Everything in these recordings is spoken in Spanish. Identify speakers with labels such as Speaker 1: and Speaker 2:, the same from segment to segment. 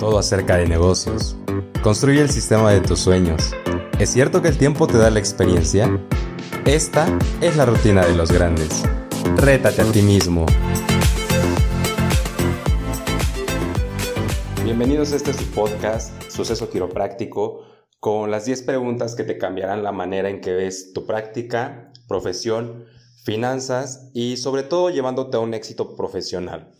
Speaker 1: todo acerca de negocios. Construye el sistema de tus sueños. ¿Es cierto que el tiempo te da la experiencia? Esta es la rutina de los grandes. Rétate a ti mismo. Bienvenidos a este su podcast, Suceso Quiropráctico, con las 10 preguntas que te cambiarán la manera en que ves tu práctica, profesión, finanzas y sobre todo llevándote a un éxito profesional.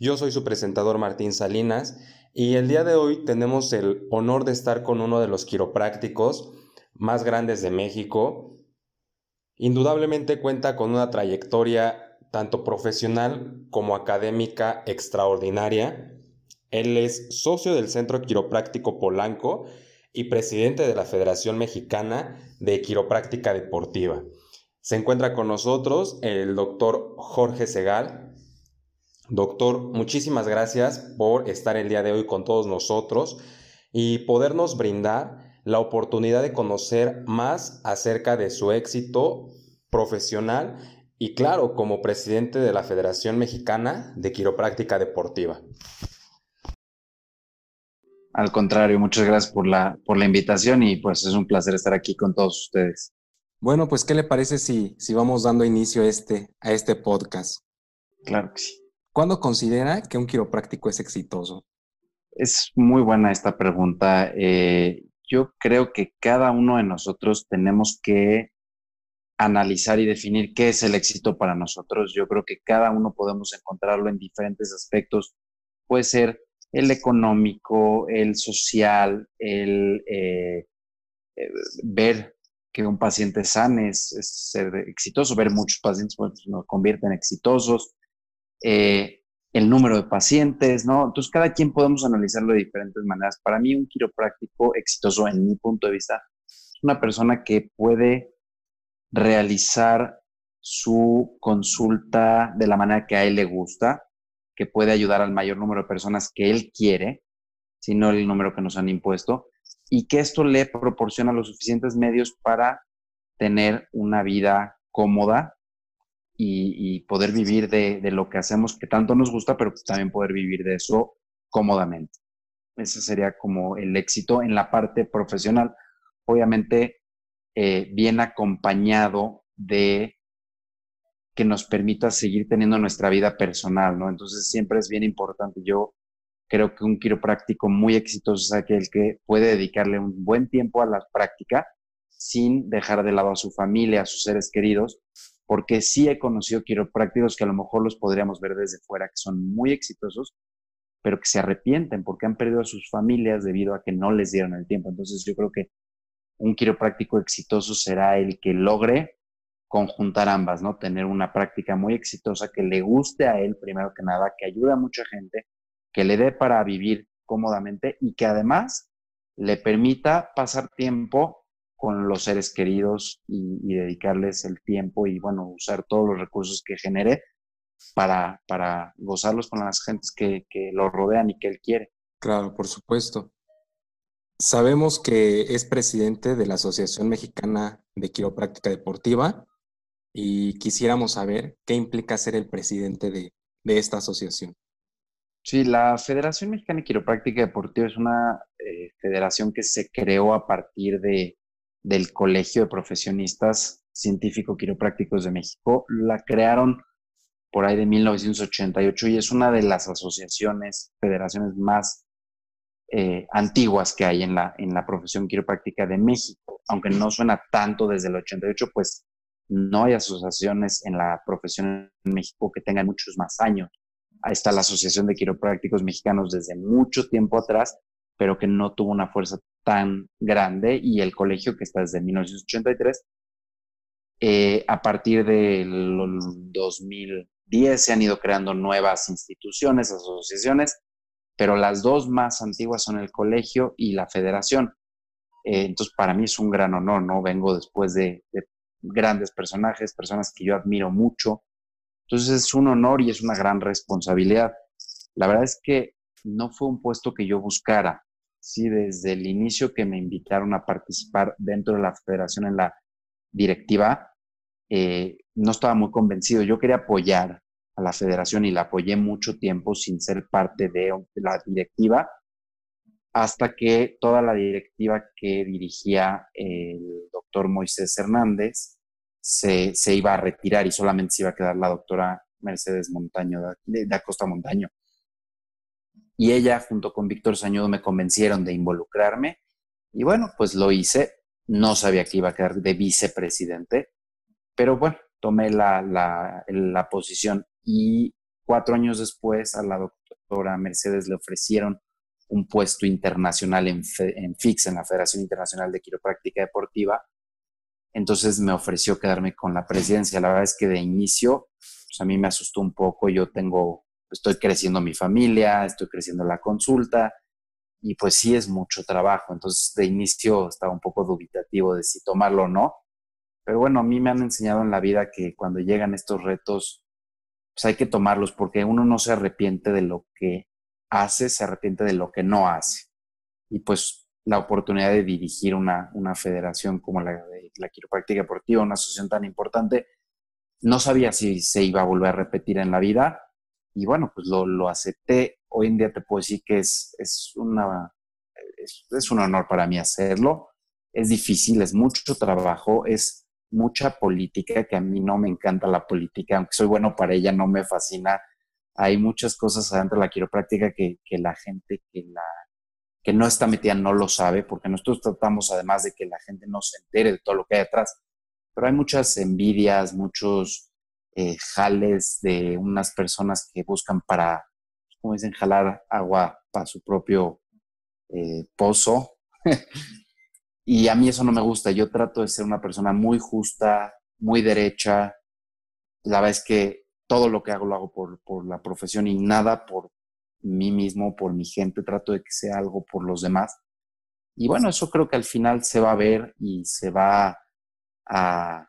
Speaker 1: Yo soy su presentador Martín Salinas y el día de hoy tenemos el honor de estar con uno de los quiroprácticos más grandes de México. Indudablemente cuenta con una trayectoria tanto profesional como académica extraordinaria. Él es socio del Centro Quiropráctico Polanco y presidente de la Federación Mexicana de Quiropráctica Deportiva. Se encuentra con nosotros el doctor Jorge Segal, Doctor, muchísimas gracias por estar el día de hoy con todos nosotros y podernos brindar la oportunidad de conocer más acerca de su éxito profesional y claro, como presidente de la Federación Mexicana de Quiropráctica Deportiva.
Speaker 2: Al contrario, muchas gracias por la, por la invitación y pues es un placer estar aquí con todos ustedes.
Speaker 1: Bueno, pues ¿qué le parece si, si vamos dando inicio a este, a este podcast?
Speaker 2: Claro que sí.
Speaker 1: ¿Cuándo considera que un quiropráctico es exitoso?
Speaker 2: Es muy buena esta pregunta. Eh, yo creo que cada uno de nosotros tenemos que analizar y definir qué es el éxito para nosotros. Yo creo que cada uno podemos encontrarlo en diferentes aspectos. Puede ser el económico, el social, el eh, eh, ver que un paciente sane es, ser exitoso, ver muchos pacientes nos convierten en exitosos, eh, el número de pacientes, ¿no? Entonces, cada quien podemos analizarlo de diferentes maneras. Para mí, un quiropráctico exitoso, en mi punto de vista, es una persona que puede realizar su consulta de la manera que a él le gusta, que puede ayudar al mayor número de personas que él quiere, sino el número que nos han impuesto, y que esto le proporciona los suficientes medios para tener una vida cómoda y, poder vivir de, lo que hacemos que tanto nos gusta, pero también poder vivir de eso cómodamente. Ese sería como el éxito en la parte profesional. Obviamente, eh, bien acompañado de que nos permita seguir teniendo nuestra vida personal, ¿no? Entonces siempre es bien importante. Yo creo que un quiropráctico muy exitoso es aquel que puede dedicarle un buen tiempo a la práctica sin dejar de lado a su familia, a sus seres queridos, porque sí he conocido quiroprácticos que a lo mejor los podríamos ver desde fuera, que son muy exitosos, pero que se arrepienten porque han perdido a sus familias debido a que no les dieron el tiempo. Entonces yo creo que un quiropráctico exitoso será el que logre conjuntar ambas, ¿no? Tener una práctica muy exitosa que le guste a él, primero que nada, que ayude a mucha gente, que le dé para vivir cómodamente y que además le permita pasar tiempo con los seres queridos y, dedicarles el tiempo y, bueno, usar todos los recursos que genere para, para gozarlos con las gentes que, que lo rodean y que él quiere.
Speaker 1: Claro, por supuesto. Sabemos que es presidente de la Asociación Mexicana de Quiropráctica Deportiva y quisiéramos saber qué implica ser el presidente de, de esta asociación.
Speaker 2: Sí, la Federación Mexicana de Quiropráctica Deportiva es una eh, federación que se creó a partir de del Colegio de Profesionistas Científico Quiroprácticos de México. La crearon por ahí de 1988 y es una de las asociaciones, federaciones más eh, antiguas que hay en la, en la profesión quiropráctica de México. Aunque no suena tanto desde el 88, pues no hay asociaciones en la profesión en México que tengan muchos más años. Ahí está la Asociación de Quiroprácticos Mexicanos desde mucho tiempo atrás, pero que no tuvo una fuerza tan grande y el colegio que está desde 1983. Eh, a partir del 2010 se han ido creando nuevas instituciones, asociaciones, pero las dos más antiguas son el colegio y la federación. Eh, entonces, para mí es un gran honor, ¿no? Vengo después de, de grandes personajes, personas que yo admiro mucho. Entonces, es un honor y es una gran responsabilidad. La verdad es que no fue un puesto que yo buscara sí, desde el inicio que me invitaron a participar dentro de la federación en la directiva, eh, no estaba muy convencido. Yo quería apoyar a la federación y la apoyé mucho tiempo sin ser parte de, la directiva, hasta que toda la directiva que dirigía el doctor Moisés Hernández se, se, iba a retirar y solamente se iba a quedar la doctora Mercedes Montaño, de, de Acosta Montaño. Y ella, junto con Víctor Sañudo, me convencieron de involucrarme. Y bueno, pues lo hice. No sabía que iba a quedar de vicepresidente, pero bueno, tomé la, la, posición. Y cuatro años después, a la doctora Mercedes le ofrecieron un puesto internacional en, en FIX, en la Federación Internacional de Quiropráctica Deportiva. Entonces me ofreció quedarme con la presidencia. La verdad es que de inicio, pues a mí me asustó un poco. Yo tengo, estoy creciendo mi familia, estoy creciendo la consulta y pues sí es mucho trabajo. Entonces de inicio estaba un poco dubitativo de si tomarlo o no. Pero bueno, a mí me han enseñado en la vida que cuando llegan estos retos, pues hay que tomarlos porque uno no se arrepiente de lo que hace, se arrepiente de lo que no hace. Y pues la oportunidad de dirigir una, una federación como la de la quiropráctica deportiva, una asociación tan importante, no sabía si se iba a volver a repetir en la vida. Y bueno, pues lo, lo acepté. Hoy en día te puedo decir que es, es, una, es, es un honor para mí hacerlo. Es difícil, es mucho trabajo, es mucha política, que a mí no me encanta la política, aunque soy bueno para ella, no me fascina hay muchas cosas adentro de la quiropráctica que, que la gente que, la, que no está metida no lo sabe, porque nosotros tratamos además de que la gente no se entere de todo lo que hay detrás, pero hay muchas envidias, muchos eh, jales de unas personas que buscan para, como dicen, jalar agua para su propio eh, pozo. y a mí eso no me gusta. Yo trato de ser una persona muy justa, muy derecha. La verdad es que todo lo que hago lo hago por, por la profesión y nada por mí mismo, por mi gente, trato de que sea algo por los demás. Y bueno, eso creo que al final se va a ver y se va a,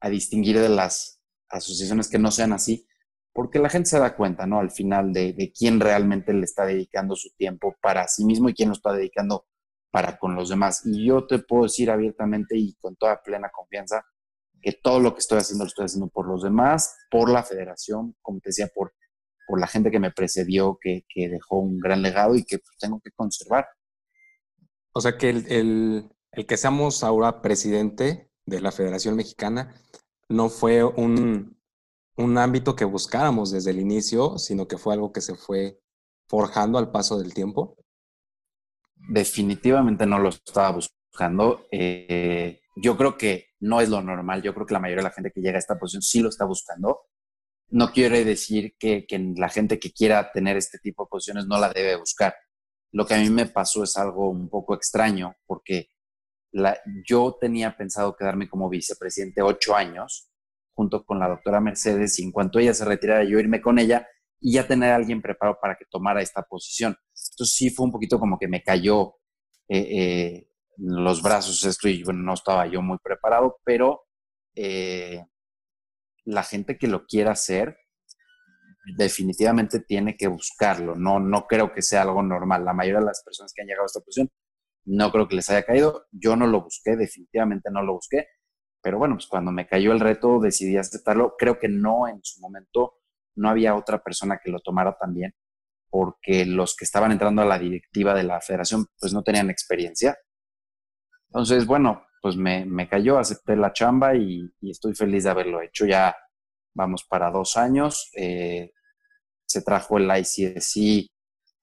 Speaker 2: a distinguir de las asociaciones que no sean así, porque la gente se da cuenta, ¿no? Al final de, de, quién realmente le está dedicando su tiempo para sí mismo y quién lo está dedicando para con los demás. Y yo te puedo decir abiertamente y con toda plena confianza que todo lo que estoy haciendo lo estoy haciendo por los demás, por la federación, como te decía, por, por la gente que me precedió, que, que dejó un gran legado y que tengo que conservar.
Speaker 3: O sea que el, el, el, que seamos ahora presidente de la Federación Mexicana no fue un, un ámbito que buscáramos desde el inicio, sino que fue algo que se fue forjando al paso del tiempo.
Speaker 2: Definitivamente no lo estaba buscando. Eh, yo creo que no es lo normal. Yo creo que la mayoría de la gente que llega a esta posición sí lo está buscando. No quiere decir que, que, la gente que quiera tener este tipo de posiciones no la debe buscar. Lo que a mí me pasó es algo un poco extraño porque la, yo tenía pensado quedarme como vicepresidente ocho años junto con la doctora Mercedes y en cuanto ella se retirara yo irme con ella y ya tener a alguien preparado para que tomara esta posición. Entonces sí fue un poquito como que me cayó eh, eh, los brazos esto y bueno, no estaba yo muy preparado, pero eh, la gente que lo quiera hacer definitivamente tiene que buscarlo. No, no creo que sea algo normal. La mayoría de las personas que han llegado a esta posición no creo que les haya caído. Yo no lo busqué, definitivamente no lo busqué. Pero bueno, pues cuando me cayó el reto decidí aceptarlo. Creo que no en su momento no había otra persona que lo tomara también, porque los que estaban entrando a la directiva de la federación pues no tenían experiencia entonces, bueno, pues me, me cayó, acepté la chamba y, estoy feliz de haberlo hecho. Ya vamos para dos años. Eh, se trajo el ICSI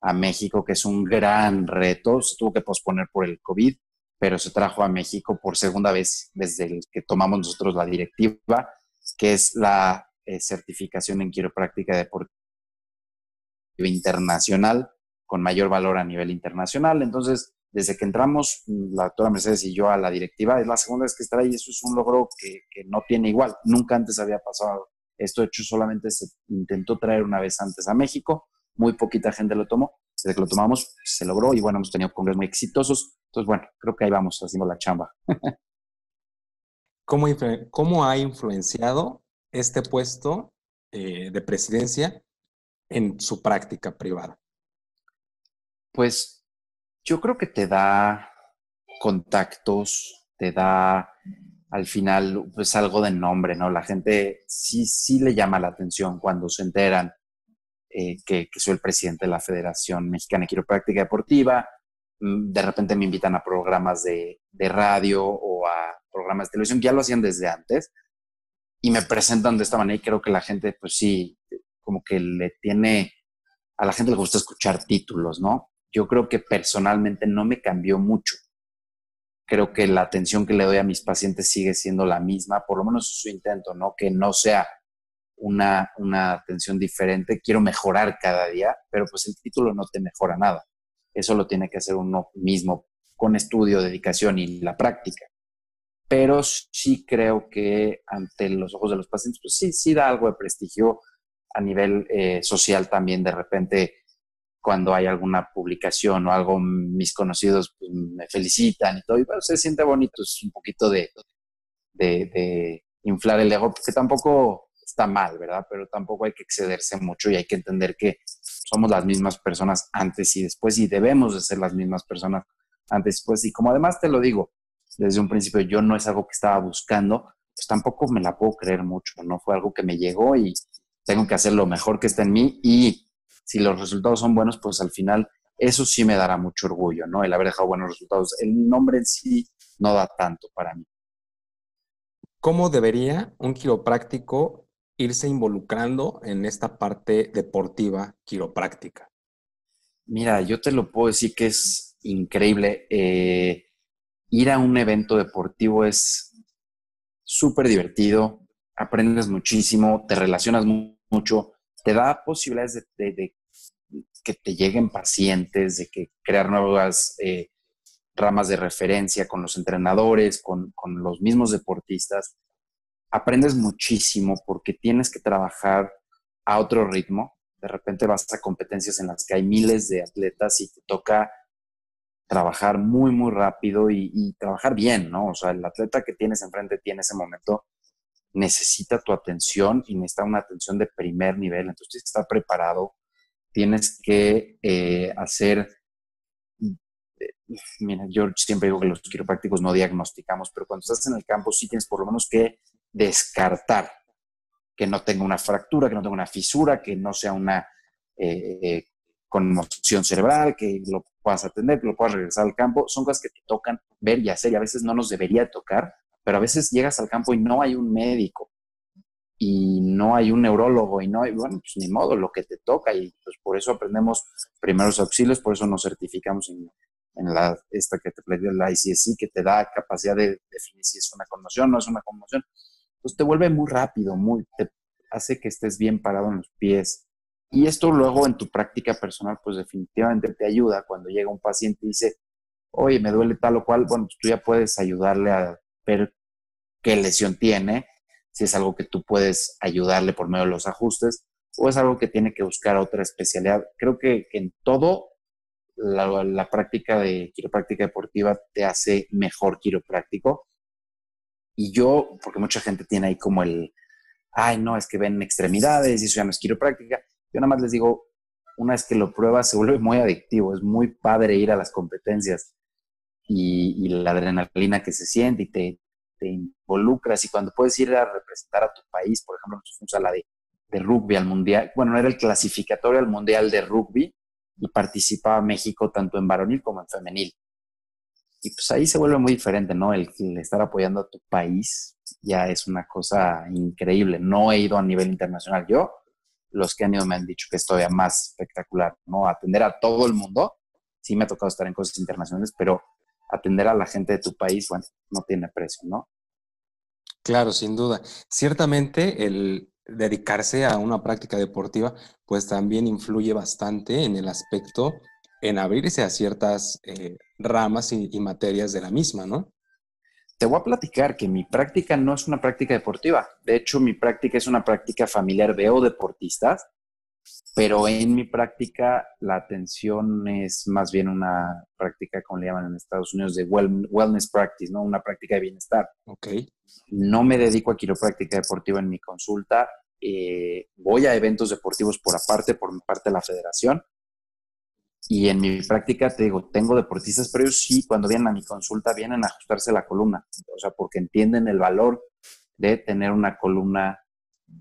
Speaker 2: a México, que es un gran reto. Se tuvo que posponer por el COVID, pero se trajo a México por segunda vez desde el que tomamos nosotros la directiva, que es la eh, certificación en quiropráctica deportiva internacional con mayor valor a nivel internacional. Entonces, desde que entramos, la doctora Mercedes y yo a la directiva, es la segunda vez que está ahí, eso es un logro que, no tiene igual. Nunca antes había pasado esto, hecho solamente se intentó traer una vez antes a México, muy poquita gente lo tomó, desde que lo tomamos se logró y bueno, hemos tenido congresos muy exitosos, entonces bueno, creo que ahí vamos haciendo la chamba.
Speaker 3: ¿Cómo, cómo ha influenciado este puesto eh, de presidencia en su práctica privada?
Speaker 2: Pues yo creo que te da contactos, te da al final pues algo de nombre, ¿no? La gente sí, sí le llama la atención cuando se enteran eh, que, que, soy el presidente de la Federación Mexicana de Quiropráctica Deportiva. mm, de repente me invitan a programas de, de radio o a programas de televisión, ya lo hacían desde antes, y me presentan de esta manera y creo que la gente, pues sí, como que le tiene, a la gente le gusta escuchar títulos, ¿no? Yo creo que personalmente no me cambió mucho. Creo que la atención que le doy a mis pacientes sigue siendo la misma, por lo menos es su intento, ¿no? Que no sea una, una atención diferente. Quiero mejorar cada día, pero pues el título no te mejora nada. Eso lo tiene que hacer uno mismo con estudio, dedicación y la práctica. Pero sí creo que ante los ojos de los pacientes, pues sí, sí da algo de prestigio a nivel eh, social también. De repente, cuando hay alguna publicación o algo, mis conocidos pues, me felicitan y todo, y bueno, se siente bonito, es un poquito de, de, de inflar el ego, porque tampoco está mal, ¿verdad? Pero tampoco hay que excederse mucho y hay que entender que somos las mismas personas antes y después y debemos de ser las mismas personas antes y después. Y como además te lo digo, desde un principio yo no es algo que estaba buscando, pues tampoco me la puedo creer mucho, ¿no? Fue algo que me llegó y tengo que hacer lo mejor que está en mí y si los resultados son buenos, pues al final eso sí me dará mucho orgullo, ¿no? El haber dejado buenos resultados. El nombre en sí no da tanto para mí.
Speaker 3: ¿Cómo debería un quiropráctico irse involucrando en esta parte deportiva quiropráctica?
Speaker 2: Mira, yo te lo puedo decir que es increíble. Eh, ir a un evento deportivo es súper divertido, aprendes muchísimo, te relacionas mucho, te da posibilidades de, que te lleguen pacientes, de que crear nuevas eh, ramas de referencia con los entrenadores, con, con los mismos deportistas aprendes muchísimo porque tienes que trabajar a otro ritmo. De repente vas a competencias en las que hay miles de atletas y te toca trabajar muy, muy rápido y, trabajar bien, ¿no? O sea, el atleta que tienes enfrente tiene ese momento necesita tu atención y necesita una atención de primer nivel. Entonces tienes que estar preparado, tienes que eh, hacer... Eh, mira, yo siempre digo que los quiroprácticos no diagnosticamos, pero cuando estás en el campo sí tienes por lo menos que descartar que no tenga una fractura, que no tenga una fisura, que no sea una eh, eh, conmoción cerebral, que lo puedas atender, que lo puedas regresar al campo. Son cosas que te tocan ver y hacer y a veces no nos debería tocar, pero a veces llegas al campo y no hay un médico y no hay un neurólogo y no hay, bueno, pues ni modo, lo que te toca y pues por eso aprendemos primeros auxilios, por eso nos certificamos en, la, esta que te la ICSI, que te da capacidad de definir si es una conmoción o no es una conmoción pues te vuelve muy rápido, muy, te hace que estés bien parado en los pies. Y esto luego en tu práctica personal, pues definitivamente te ayuda cuando llega un paciente y dice, oye, me duele tal o cual, bueno, pues tú ya puedes ayudarle a ver qué lesión tiene, si es algo que tú puedes ayudarle por medio de los ajustes o es algo que tiene que buscar otra especialidad. Creo que, en todo la, la, práctica de quiropráctica deportiva te hace mejor quiropráctico y yo, porque mucha gente tiene ahí como el, ay, no, es que ven extremidades y eso ya no es quiropráctica. Yo nada más les digo, una vez que lo pruebas, se vuelve muy adictivo. Es muy padre ir a las competencias y, la adrenalina que se siente y te, te, involucras. Y cuando puedes ir a representar a tu país, por ejemplo, nosotros a la de, de rugby al mundial, bueno, era el clasificatorio al mundial de rugby y participaba México tanto en varonil como en femenil. Y pues ahí se vuelve muy diferente, ¿no? El, estar apoyando a tu país ya es una cosa increíble. No he ido a nivel internacional yo. Los que han ido me han dicho que es todavía más espectacular, ¿no? Atender a todo el mundo. Sí me ha tocado estar en cosas internacionales, pero atender a la gente de tu país, bueno, no tiene precio, ¿no?
Speaker 3: Claro, sin duda. Ciertamente el dedicarse a una práctica deportiva, pues también influye bastante en el aspecto en abrirse a ciertas eh, ramas y, materias de la misma, ¿no?
Speaker 2: Te voy a platicar que mi práctica no es una práctica deportiva. De hecho, mi práctica es una práctica familiar. Veo deportistas, pero en mi práctica la atención es más bien una práctica, como le llaman en Estados Unidos, de wellness practice, ¿no? Una práctica de bienestar.
Speaker 3: Ok.
Speaker 2: No me dedico a quiropráctica deportiva en mi consulta. Eh, voy a eventos deportivos por aparte, por mi parte de la federación, y en mi práctica, te digo, tengo deportistas, pero ellos sí, cuando vienen a mi consulta, vienen a ajustarse la columna. O sea, porque entienden el valor de tener una columna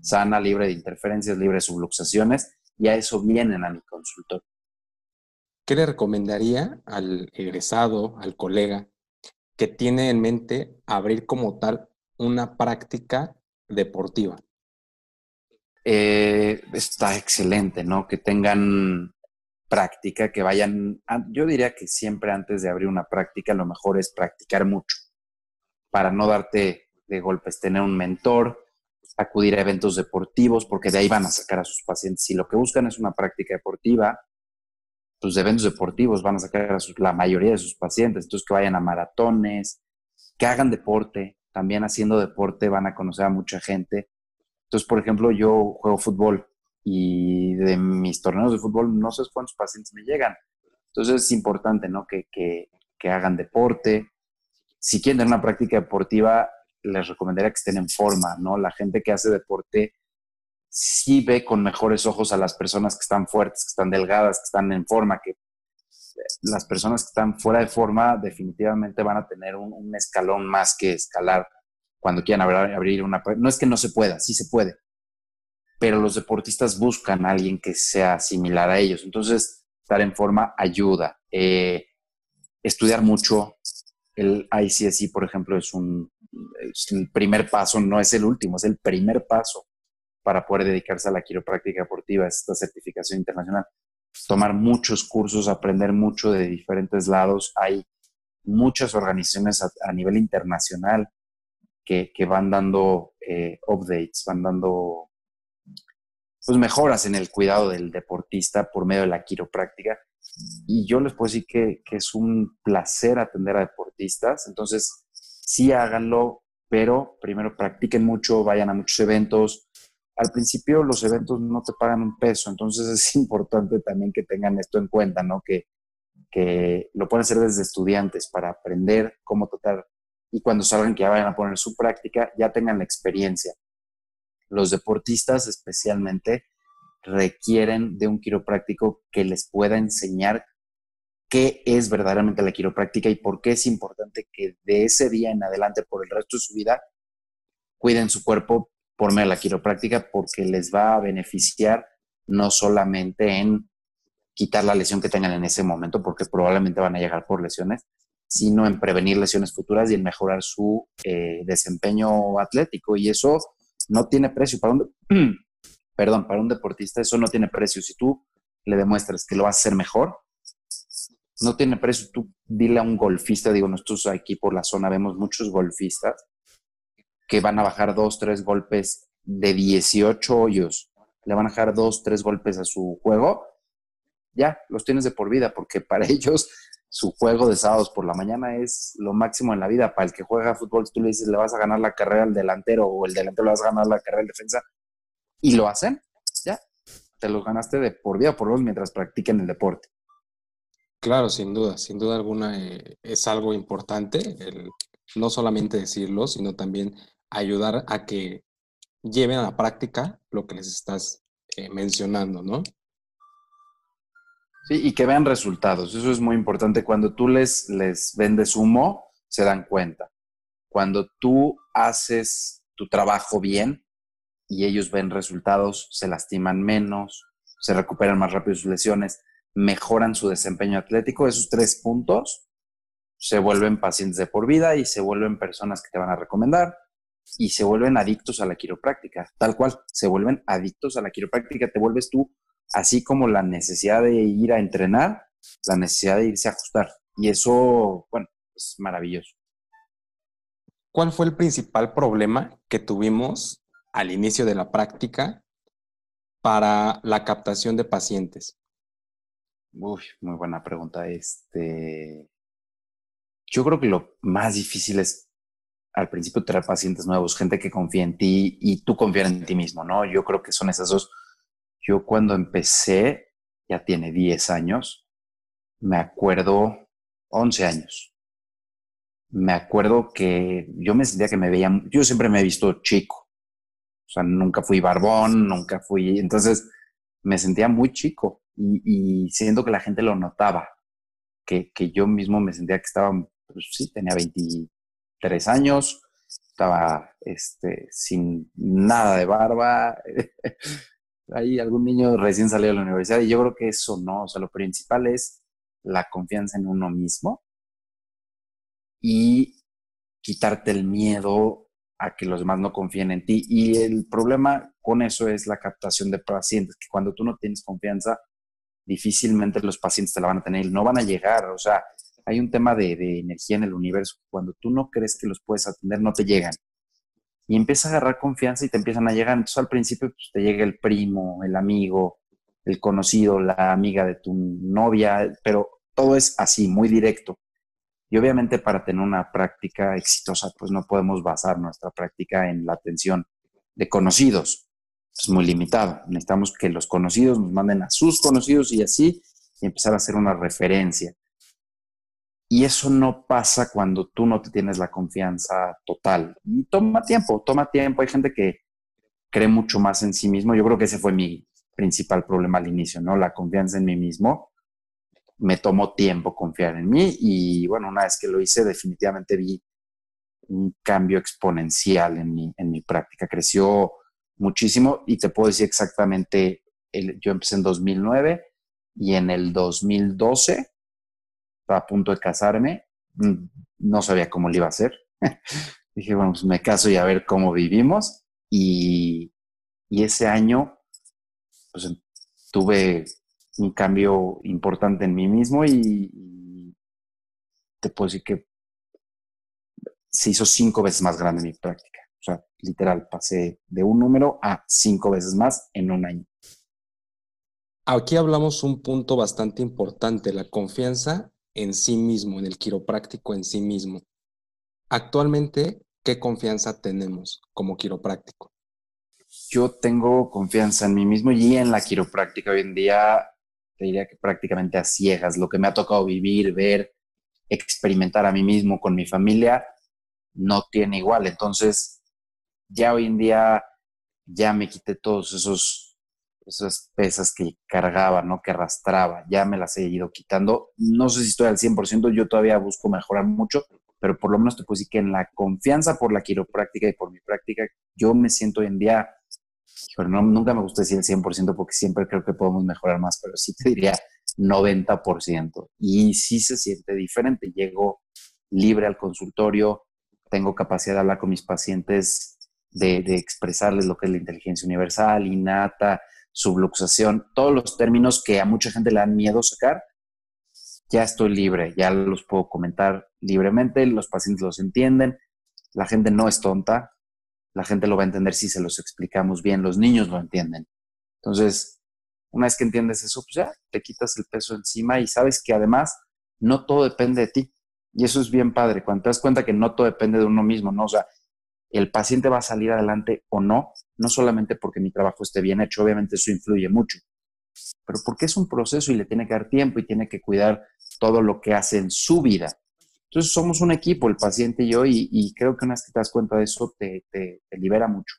Speaker 2: sana, libre de interferencias, libre de subluxaciones, y a eso vienen a mi consultorio.
Speaker 3: ¿qué le recomendaría al egresado, al colega, que tiene en mente abrir como tal una práctica deportiva?
Speaker 2: Eh, está excelente, ¿no? Que tengan práctica, que vayan, yo diría que siempre antes de abrir una práctica lo mejor es practicar mucho para no darte de golpes, tener un mentor, acudir a eventos deportivos, porque de ahí van a sacar a sus pacientes. Si lo que buscan es una práctica deportiva, pues de eventos deportivos van a sacar a la mayoría de sus pacientes. Entonces, que vayan a maratones, que hagan deporte. También haciendo deporte van a conocer a mucha gente. Entonces, por ejemplo, yo juego fútbol y de mis torneos de fútbol no sé cuántos pacientes me llegan. Entonces, es importante, ¿no? Que, que, que hagan deporte. Si quieren tener una práctica deportiva, les recomendaría que estén en forma, ¿no? La gente que hace deporte sí ve con mejores ojos a las personas que están fuertes, que están delgadas, que están en forma, que las personas que están fuera de forma definitivamente van a tener un, escalón más que escalar cuando quieran abrir una... No es que no se pueda, sí se puede, pero los deportistas buscan a alguien que sea similar a ellos. Entonces, estar en forma ayuda. Eh, estudiar mucho. El ICSI, por ejemplo, es un, el primer paso, no es el último, es el primer paso para poder dedicarse a la quiropráctica deportiva, es esta certificación internacional. Tomar muchos cursos, aprender mucho de diferentes lados. Hay muchas organizaciones a, nivel internacional que, van dando eh, updates, van dando pues, mejoras en el cuidado del deportista por medio de la quiropráctica. Y yo les puedo decir que, es un placer atender a deportistas. Entonces, sí háganlo, pero primero practiquen mucho, vayan a muchos eventos. Al principio los eventos no te pagan un peso, entonces es importante también que tengan esto en cuenta, ¿no? Que, que lo pueden hacer desde estudiantes para aprender cómo tratar y cuando salgan que ya vayan a poner su práctica, ya tengan la experiencia. Los deportistas especialmente requieren de un quiropráctico que les pueda enseñar qué es verdaderamente la quiropráctica y por qué es importante que de ese día en adelante, por el resto de su vida, cuiden su cuerpo por medio de la quiropráctica porque les va a beneficiar no solamente en quitar la lesión que tengan en ese momento, porque probablemente van a llegar por lesiones, sino en prevenir lesiones futuras y en mejorar su eh, desempeño atlético. Y eso no tiene precio. Para un, perdón, para un deportista eso no tiene precio. Si tú le demuestras que lo vas a hacer mejor, no tiene precio. Tú dile a un golfista, digo, nosotros aquí por la zona vemos muchos golfistas que van a bajar dos, tres golpes de 18 hoyos, le van a bajar dos, tres golpes a su juego, ya, los tienes de por vida, porque para ellos su juego de sábados por la mañana es lo máximo en la vida. Para el que juega fútbol, tú le dices, le vas a ganar la carrera al delantero o el delantero le vas a ganar la carrera al defensa, y lo hacen, ya, te los ganaste de por vida, por lo menos mientras practiquen el deporte.
Speaker 3: Claro, sin duda, sin duda alguna eh, es algo importante el no solamente decirlo, sino también ayudar a que lleven a la práctica lo que les estás eh, mencionando, ¿no?
Speaker 2: Sí, y que vean resultados. Eso es muy importante. Cuando tú les, les vendes humo, se dan cuenta. Cuando tú haces tu trabajo bien y ellos ven resultados, se lastiman menos, se recuperan más rápido sus lesiones mejoran su desempeño atlético, esos tres puntos se vuelven pacientes de por vida y se vuelven personas que te van a recomendar y se vuelven adictos a la quiropráctica, tal cual, se vuelven adictos a la quiropráctica, te vuelves tú, así como la necesidad de ir a entrenar, la necesidad de irse a ajustar. Y eso, bueno, es maravilloso.
Speaker 3: ¿Cuál fue el principal problema que tuvimos al inicio de la práctica para la captación de pacientes?
Speaker 2: Uy, muy buena pregunta. Este, yo creo que lo más difícil es al principio traer pacientes nuevos, gente que confía en ti y tú confiar en ti mismo, ¿no? Yo creo que son esas dos. Yo cuando empecé, ya tiene 10 años, me acuerdo, 11 años, me acuerdo que yo me sentía que me veía, yo siempre me he visto chico, o sea, nunca fui barbón, nunca fui, entonces me sentía muy chico y, siento que la gente lo notaba, que, que, yo mismo me sentía que estaba, pues sí, tenía 23 años, estaba este, sin nada de barba, hay algún niño recién salido de la universidad y yo creo que eso no, o sea, lo principal es la confianza en uno mismo y quitarte el miedo a que los demás no confíen en ti. Y el problema con eso es la captación de pacientes, que cuando tú no tienes confianza, difícilmente los pacientes te la van a tener, no van a llegar. O sea, hay un tema de, energía en el universo. Cuando tú no crees que los puedes atender, no te llegan. Y empiezas a agarrar confianza y te empiezan a llegar. Entonces al principio pues, te llega el primo, el amigo, el conocido, la amiga de tu novia, pero todo es así, muy directo. Y obviamente para tener una práctica exitosa, pues no podemos basar nuestra práctica en la atención de conocidos. Es muy limitado. Necesitamos que los conocidos nos manden a sus conocidos y así y empezar a hacer una referencia. Y eso no pasa cuando tú no te tienes la confianza total. Toma tiempo, toma tiempo. Hay gente que cree mucho más en sí mismo. Yo creo que ese fue mi principal problema al inicio, ¿no? La confianza en mí mismo. Me tomó tiempo confiar en mí y bueno, una vez que lo hice, definitivamente vi un cambio exponencial en mi, en mi práctica. Creció muchísimo y te puedo decir exactamente, yo empecé en 2009 y en el 2012 a punto de casarme, mm, no sabía cómo lo iba a hacer. Dije, bueno, pues me caso y a ver cómo vivimos. Y, ese año, pues tuve un cambio importante en mí mismo y, te puedo decir que se hizo cinco veces más grande mi práctica. O sea, literal, pasé de un número a cinco veces más en un año.
Speaker 3: Aquí hablamos un punto bastante importante, la confianza en sí mismo, en el quiropráctico en sí mismo. Actualmente, ¿qué confianza tenemos como quiropráctico?
Speaker 2: Yo tengo confianza en mí mismo y en la quiropráctica. Hoy en día te diría que prácticamente a ciegas, lo que me ha tocado vivir, ver, experimentar a mí mismo con mi familia, no tiene igual. Entonces, ya hoy en día ya me quité todos esos esas pesas que cargaba, ¿no? Que arrastraba, ya me las he ido quitando. No sé si estoy al 100%, yo todavía busco mejorar mucho, pero por lo menos te puedo decir que en la confianza por la quiropráctica y por mi práctica, yo me siento hoy en día, pero no, nunca me gusta decir el 100% porque siempre creo que podemos mejorar más, pero sí te diría 90%. Y sí se siente diferente. Llego libre al consultorio, tengo capacidad de hablar con mis pacientes, de, de expresarles lo que es la inteligencia universal, innata, subluxación, todos los términos que a mucha gente le dan miedo sacar, ya estoy libre, ya los puedo comentar libremente, los pacientes los entienden, la gente no es tonta, la gente lo va a entender si se los explicamos bien, los niños lo entienden. Entonces, una vez que entiendes eso, pues ya te quitas el peso encima y sabes que además no todo depende de ti. Y eso es bien padre, cuando te das cuenta que no todo depende de uno mismo, ¿no? O sea, el paciente va a salir adelante o no, no solamente porque mi trabajo esté bien hecho, obviamente eso influye mucho, pero porque es un proceso y le tiene que dar tiempo y tiene que cuidar todo lo que hace en su vida. Entonces somos un equipo, el paciente y yo, y, creo que una vez que te das cuenta de eso, te, libera mucho.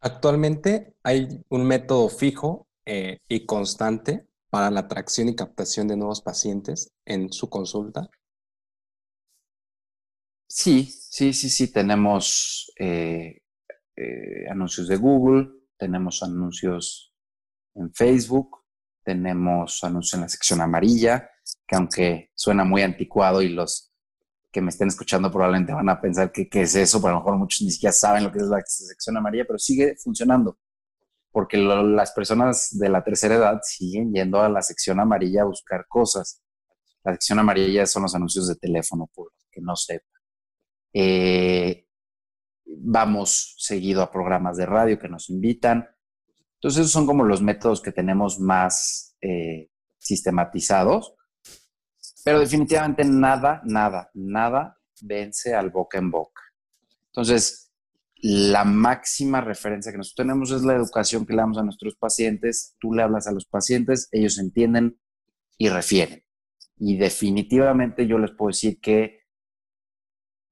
Speaker 3: Actualmente hay un método fijo eh, y constante para la atracción y captación de nuevos pacientes en su consulta.
Speaker 2: Sí, sí, sí, sí, tenemos eh, eh, anuncios de Google, tenemos anuncios en Facebook, tenemos anuncios en la sección amarilla, que aunque suena muy anticuado y los que me estén escuchando probablemente van a pensar que qué es eso, pero a lo mejor muchos ni siquiera saben lo que es la sección amarilla, pero sigue funcionando, porque las personas de la tercera edad siguen yendo a la sección amarilla a buscar cosas. La sección amarilla son los anuncios de teléfono, por que no sepan. Eh, vamos seguido a programas de radio que nos invitan. Entonces, esos son como los métodos que tenemos más eh, sistematizados. Pero definitivamente nada, nada, nada vence al boca en boca. Entonces, la máxima referencia que nosotros tenemos es la educación que le damos a nuestros pacientes. Tú le hablas a los pacientes, ellos entienden y refieren. Y definitivamente yo les puedo decir que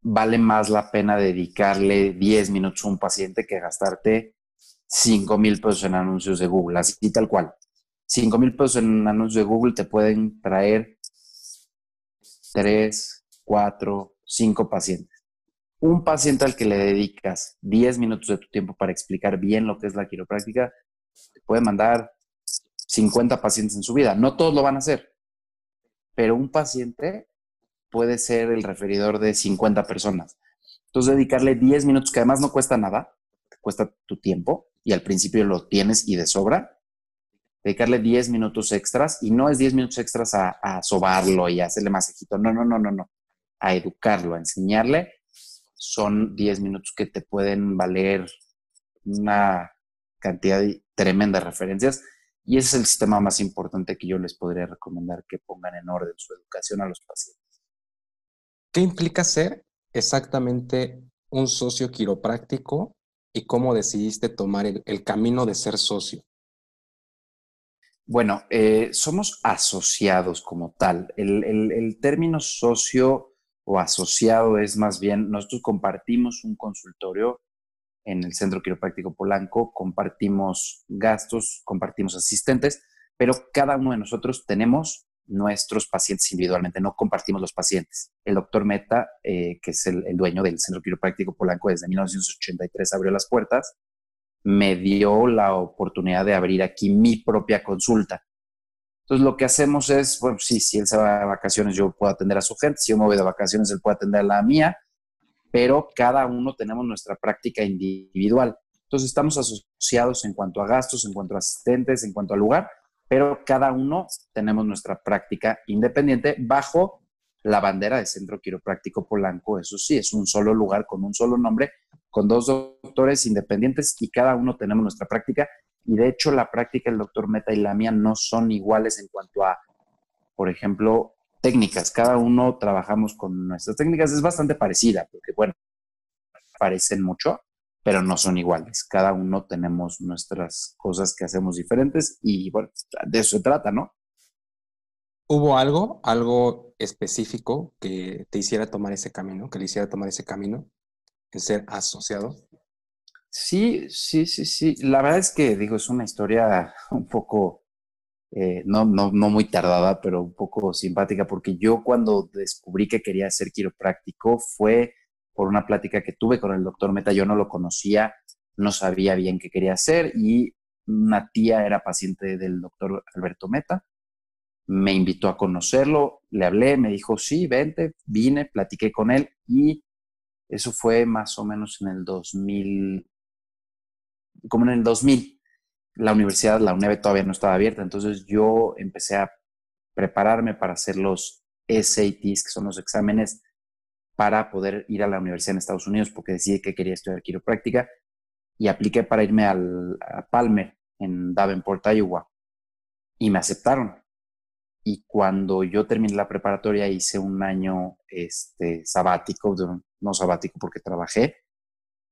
Speaker 2: vale más la pena dedicarle 10 minutos a un paciente que gastarte 5 mil pesos en anuncios de Google, así tal cual. 5 mil pesos en anuncios de Google te pueden traer 3, 4, 5 pacientes. Un paciente al que le dedicas 10 minutos de tu tiempo para explicar bien lo que es la quiropráctica, te puede mandar 50 pacientes en su vida. No todos lo van a hacer, pero un paciente puede ser el referidor de 50 personas. Entonces, dedicarle 10 minutos, que además no cuesta nada, cuesta tu tiempo, y al principio lo tienes y de sobra, dedicarle 10 minutos extras, y no es 10 minutos extras a, a sobarlo y a hacerle masajito, no, no, no, no, no, a educarlo, a enseñarle, son 10 minutos que te pueden valer una cantidad tremenda de referencias y ese es el sistema más importante que yo les podría recomendar que pongan en orden su educación a los pacientes.
Speaker 3: ¿Qué implica ser exactamente un socio quiropráctico y cómo decidiste tomar el, camino de ser socio?
Speaker 2: Bueno, eh, somos asociados como tal. El, el, término socio o asociado es más bien, nosotros compartimos un consultorio en el Centro Quiropráctico Polanco, compartimos gastos, compartimos asistentes, pero cada uno de nosotros tenemos nuestros pacientes individualmente, no compartimos los pacientes. El doctor Meta, eh, que es el, dueño del Centro Quiropráctico Polanco desde 1983, abrió las puertas, me dio la oportunidad de abrir aquí mi propia consulta. Entonces lo que hacemos es, bueno, sí, si él se va de vacaciones, yo puedo atender a su gente, si yo me voy de vacaciones, él puede atender a la mía, pero cada uno tenemos nuestra práctica individual. Entonces estamos asociados en cuanto a gastos, en cuanto a asistentes, en cuanto a lugar, pero cada uno tenemos nuestra práctica independiente bajo la bandera de Centro Quiropráctico Polanco. Eso sí, es un solo lugar con un solo nombre, con dos doctores independientes y cada uno tenemos nuestra práctica. Y de hecho la práctica del doctor Meta y la mía no son iguales en cuanto a, por ejemplo, técnicas. Cada uno trabajamos con nuestras técnicas. Es bastante parecida, porque bueno, parecen mucho, pero no son iguales. Cada uno tenemos nuestras cosas que hacemos diferentes y bueno, de eso se trata, ¿no?
Speaker 3: ¿Hubo algo, algo específico que te hiciera tomar ese camino, que le hiciera tomar ese camino en ser asociado?
Speaker 2: Sí, sí, sí, sí. La verdad es que, digo, es una historia un poco eh, no, no, no muy tardada, pero un poco simpática, porque yo cuando descubrí que quería ser quiropráctico fue por una plática que tuve con el doctor Meta, yo no lo conocía, no sabía bien qué quería hacer y una tía era paciente del doctor Alberto Meta, me invitó a conocerlo, le hablé, me dijo, sí, vente, vine, platiqué con él y eso fue más o menos en el 2000, como en el 2000 la universidad, la UNED todavía no estaba abierta, entonces yo empecé a prepararme para hacer los SATs, que son los exámenes para poder ir a la universidad en Estados Unidos, porque decidí que quería estudiar quiropráctica y apliqué para irme al, a Palmer en Davenport, Iowa, y me aceptaron. Y cuando yo terminé la preparatoria hice un año este, sabático, no sabático porque trabajé,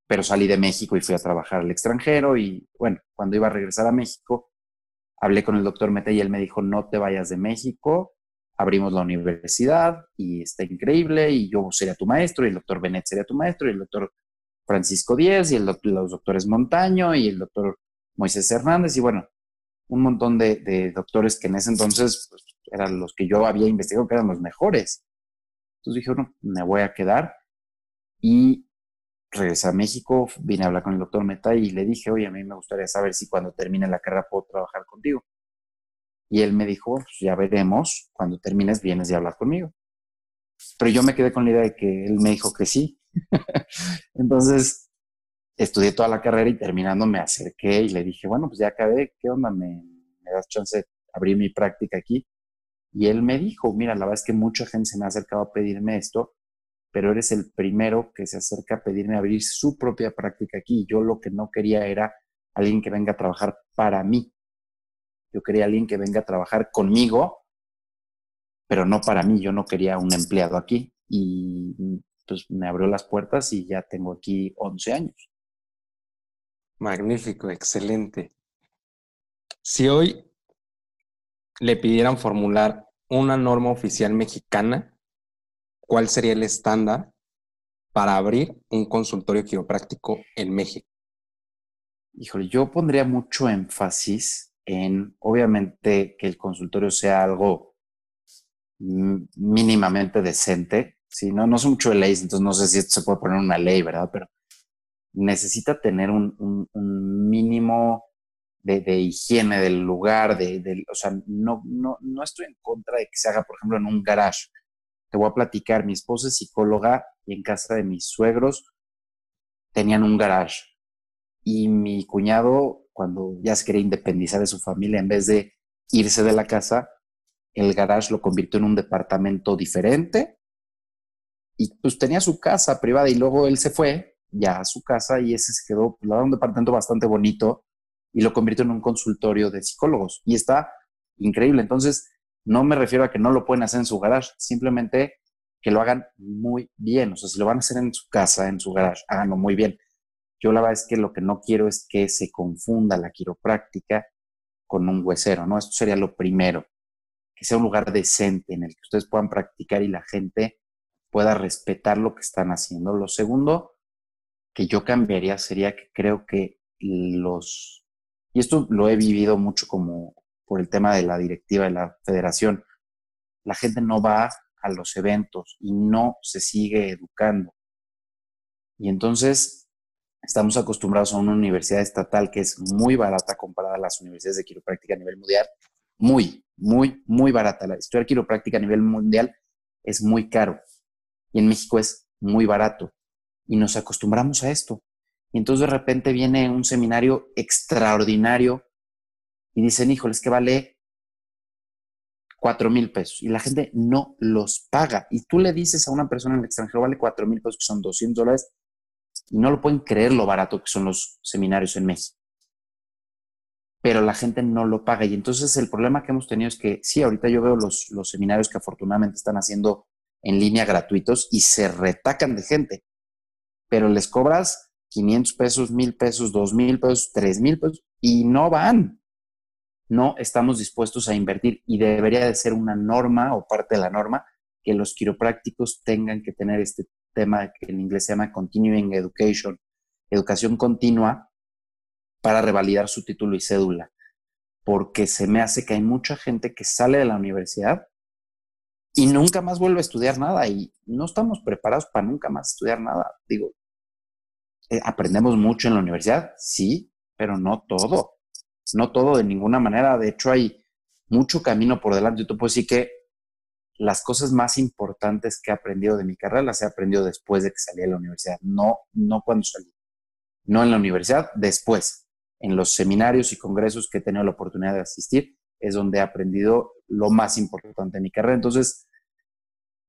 Speaker 2: pero salí de México y fui a trabajar al extranjero y bueno, cuando iba a regresar a México, hablé con el doctor Mete y él me dijo, no te vayas de México, abrimos la universidad y está increíble y yo sería tu maestro y el doctor Benet sería tu maestro y el doctor Francisco Díez y el los doctores Montaño y el doctor Moisés Hernández y bueno, un montón de, doctores que en ese entonces pues, eran los que yo había investigado que eran los mejores. Entonces dije, bueno, me voy a quedar y regresé a México, vine a hablar con el doctor Meta y le dije, oye, a mí me gustaría saber si cuando termine la carrera puedo trabajar contigo. Y él me dijo, pues ya veremos, cuando termines vienes y hablar conmigo. Pero yo me quedé con la idea de que él me dijo que sí. Entonces, estudié toda la carrera y terminando me acerqué y le dije, bueno, pues ya acabé, ¿qué onda? ¿Me, me das chance de abrir mi práctica aquí? Y él me dijo, mira, la verdad es que mucha gente se me ha acercado a pedirme esto pero eres el primero que se acerca a pedirme abrir su propia práctica aquí. Yo lo que no quería era alguien que venga a trabajar para mí. Yo quería alguien que venga a trabajar conmigo, pero no para mí. Yo no quería un empleado aquí. Y pues me abrió las puertas y ya tengo aquí 11 años.
Speaker 3: Magnífico, excelente. Si hoy le pidieran formular una norma oficial mexicana, ¿cuál sería el estándar para abrir un consultorio quiropráctico en México?
Speaker 2: Híjole, yo pondría mucho énfasis en, obviamente, que el consultorio sea algo mínimamente decente. Si no, no sé mucho de leyes, entonces no sé si esto se puede poner una ley, ¿verdad? Pero necesita tener un, mínimo de, higiene del lugar, de, o sea, no, no, no estoy en contra de que se haga, por ejemplo, en un garage. Te voy a platicar, mi esposa es psicóloga y en casa de mis suegros tenían un garage. Y mi cuñado, cuando ya se quería independizar de su familia, en vez de irse de la casa, el garage lo convirtió en un departamento diferente y pues tenía su casa privada y luego él se fue ya a su casa y ese se quedó, pues, un departamento bastante bonito y lo convirtió en un consultorio de psicólogos y está increíble. Entonces, no me refiero a que no lo pueden hacer en su garage, simplemente que lo hagan muy bien. O sea, si lo van a hacer en su casa, en su garage, háganlo muy bien. Yo la verdad es que lo que no quiero es que se confunda la quiropráctica con un huesero, ¿no? Esto sería lo primero, que sea un lugar decente en el que ustedes puedan practicar y la gente pueda respetar lo que están haciendo. Lo segundo que yo cambiaría sería que creo que los, y esto lo he vivido mucho como por el tema de la directiva de la federación, la gente no va a los eventos y no se sigue educando. Y entonces estamos acostumbrados a una universidad estatal que es muy barata comparada a las universidades de quiropráctica a nivel mundial. Muy, muy, muy barata. Estudiar quiropráctica a nivel mundial es muy caro y en México es muy barato. Y nos acostumbramos a esto. Y entonces de repente viene un seminario extraordinario y dicen, híjole, es que vale cuatro mil pesos y la gente no los paga. Y tú le dices a una persona en el extranjero, vale cuatro mil pesos, que son 200 dólares, no lo pueden creer lo barato que son los seminarios en México. Pero la gente no lo paga. Y entonces el problema que hemos tenido es que sí, ahorita yo veo los, los seminarios que afortunadamente están haciendo en línea gratuitos y se retacan de gente, pero les cobras 500 pesos, 1000 pesos, 2000 pesos, 3000 pesos y no van. No estamos dispuestos a invertir y debería de ser una norma o parte de la norma que los quiroprácticos tengan que tener este tema que en inglés se llama Continuing Education, educación continua, para revalidar su título y cédula. Porque se me hace que hay mucha gente que sale de la universidad y nunca más vuelve a estudiar nada y no estamos preparados para nunca más estudiar nada. Digo, eh, aprendemos mucho en la universidad, sí, pero no todo. No todo de ninguna manera. De hecho, hay mucho camino por delante. Yo te puedo decir que las cosas más importantes que he aprendido de mi carrera las he aprendido después de que salí de la universidad, no, no cuando salí, no en la universidad, después, en los seminarios y congresos que he tenido la oportunidad de asistir, es donde he aprendido lo más importante de mi carrera. Entonces,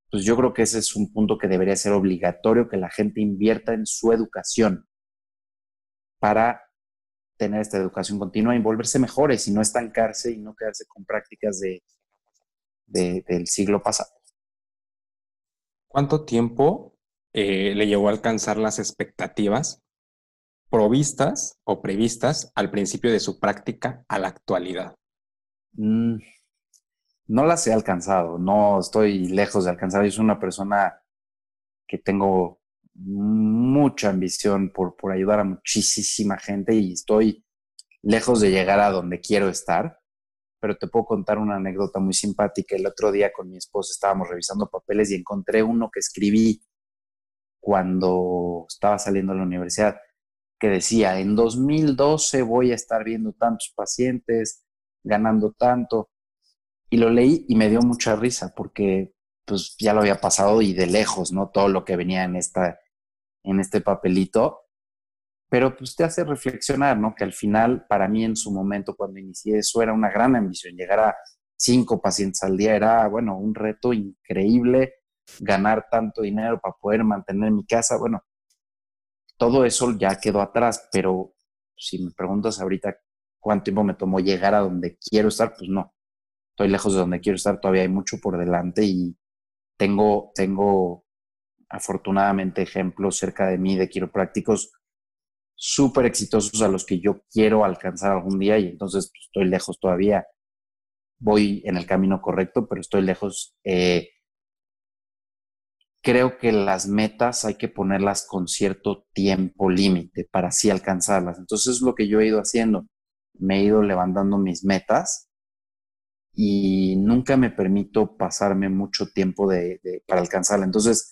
Speaker 2: pues yo creo que ese es un punto que debería ser obligatorio, que la gente invierta en su educación para tener esta educación continua y volverse mejores y no estancarse y no quedarse con prácticas de, del siglo pasado.
Speaker 3: ¿Cuánto tiempo eh, le llevó a alcanzar las expectativas provistas o previstas al principio de su práctica a la actualidad?
Speaker 2: Mm, no las he alcanzado, no estoy lejos de alcanzar. Yo soy una persona que tengo mucha ambición por, por ayudar a muchísima gente y estoy lejos de llegar a donde quiero estar pero te puedo contar una anécdota muy simpática. El otro día con mi esposa estábamos revisando papeles y encontré uno que escribí cuando estaba saliendo de la universidad, que decía, en 2012 voy a estar viendo tantos pacientes, ganando tanto. Y lo leí y me dio mucha risa porque pues ya lo había pasado y de lejos, ¿no? Todo lo que venía en, esta, en este papelito pero pues te hace reflexionar, ¿no? Que al final, para mí en su momento, cuando inicié eso, era una gran ambición. Llegar a cinco pacientes al día era, bueno, un reto increíble, ganar tanto dinero para poder mantener mi casa. Bueno, todo eso ya quedó atrás, pero si me preguntas ahorita cuánto tiempo me tomó llegar a donde quiero estar, pues no. Estoy lejos de donde quiero estar, todavía hay mucho por delante y tengo, tengo afortunadamente ejemplos cerca de mí de quiroprácticos súper exitosos a los que yo quiero alcanzar algún día y entonces pues, estoy lejos todavía. Voy en el camino correcto, pero estoy lejos. Eh, creo que las metas hay que ponerlas con cierto tiempo límite para así alcanzarlas. Entonces es lo que yo he ido haciendo. Me he ido levantando mis metas y nunca me permito pasarme mucho tiempo de, para alcanzarlas. Entonces,